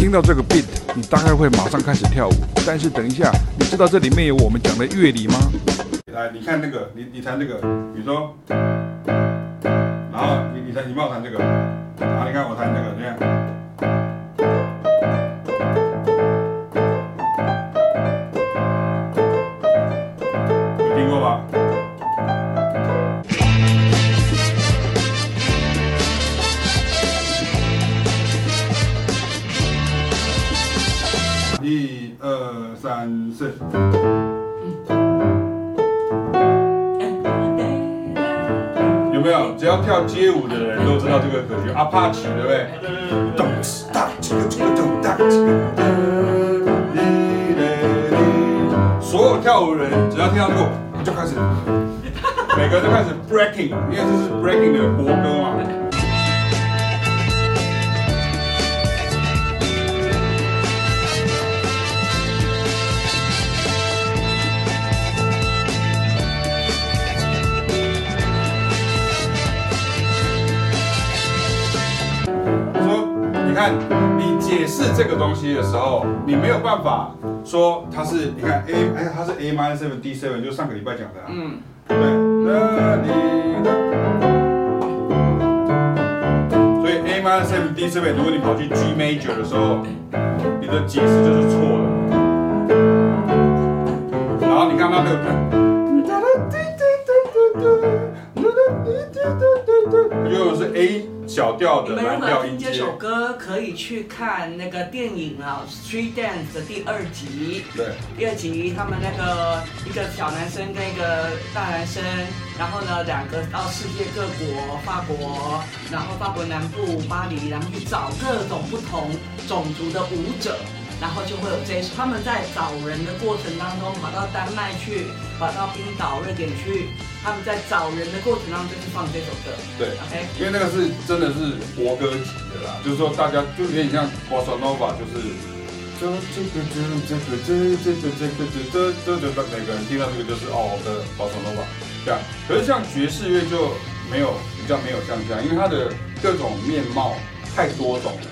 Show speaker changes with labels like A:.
A: 听到这个 beat，你大概会马上开始跳舞。但是等一下，你知道这里面有我们讲的乐理吗？来，你看那个，你你弹这个，比如说，然后你你弹，你帮我弹这个，然后你看我弹这个，这样。二三四，有没有？只要跳街舞的人都知道这个歌曲，阿帕奇，对不对？咚哧哒哧哒哒哒哒。所有跳舞的人只要听到这个，就开始，每个人都开始 breaking，因为这是 breaking 的国歌嘛。看，你解释这个东西的时候，你没有办法说它是，你看 A，哎，它是 A minor seven D seven，就上个礼拜讲的，嗯，对，所以 A minor seven D seven，如果你跑去 G major 的时候，你的解释就是错的。然后你看它这个，又是 A。小调的蓝调音阶。
B: 这首歌可以去看那个电影啊，《Street Dance》的第二集。
A: 对。
B: 第二集，他们那个一个小男生跟一个大男生，然后呢，两个到世界各国，法国，然后法国南部巴黎，然后去找各种不同种族的舞者。然后就会有这一首，他们在找人的过程当中，跑到丹麦去，跑到冰岛、瑞典去，他们在找人的过程当中就是放这首歌。
A: 对，OK，因为那个是真的是国歌级的啦，就是说大家就有点像 Bossa Nova，就是这这个这这个这这这个这个这这这这每个人听到这个就是哦的 Bossa Nova 这样。可是像爵士乐就没有比较没有像这样，因为它的各种面貌太多种了。